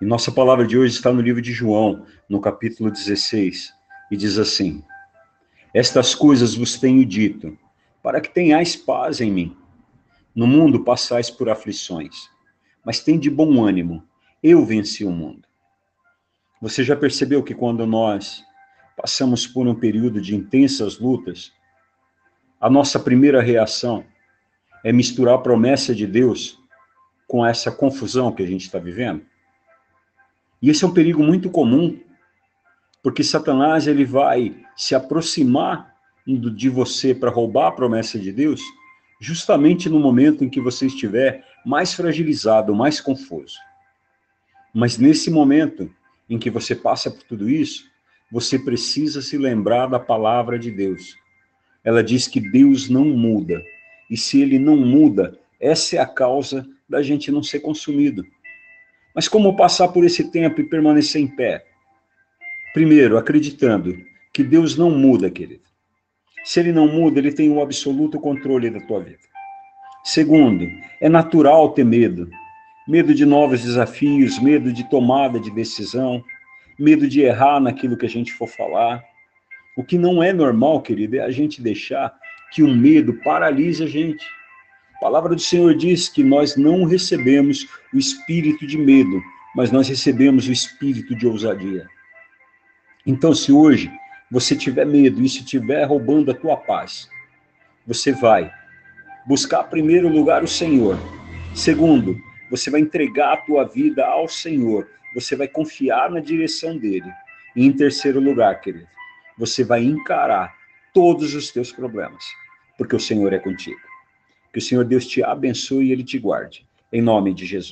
E nossa palavra de hoje está no livro de João, no capítulo 16, e diz assim: Estas coisas vos tenho dito, para que tenhais paz em mim. No mundo passais por aflições, mas tem de bom ânimo, eu venci o mundo. Você já percebeu que quando nós passamos por um período de intensas lutas, a nossa primeira reação é misturar a promessa de Deus com essa confusão que a gente está vivendo? E esse é um perigo muito comum, porque Satanás ele vai se aproximar de você para roubar a promessa de Deus, justamente no momento em que você estiver mais fragilizado, mais confuso. Mas nesse momento em que você passa por tudo isso, você precisa se lembrar da palavra de Deus. Ela diz que Deus não muda. E se ele não muda, essa é a causa da gente não ser consumido. Mas como passar por esse tempo e permanecer em pé? Primeiro, acreditando que Deus não muda, querido. Se ele não muda, ele tem o absoluto controle da tua vida. Segundo, é natural ter medo. Medo de novos desafios, medo de tomada de decisão, medo de errar naquilo que a gente for falar. O que não é normal, querido, é a gente deixar que o medo paralise a gente. A palavra do Senhor diz que nós não recebemos o espírito de medo, mas nós recebemos o espírito de ousadia. Então, se hoje você tiver medo e se estiver roubando a tua paz, você vai buscar primeiro lugar o Senhor. Segundo, você vai entregar a tua vida ao Senhor. Você vai confiar na direção dele. E em terceiro lugar, querido, você vai encarar todos os teus problemas, porque o Senhor é contigo. Que o Senhor Deus te abençoe e Ele te guarde. Em nome de Jesus.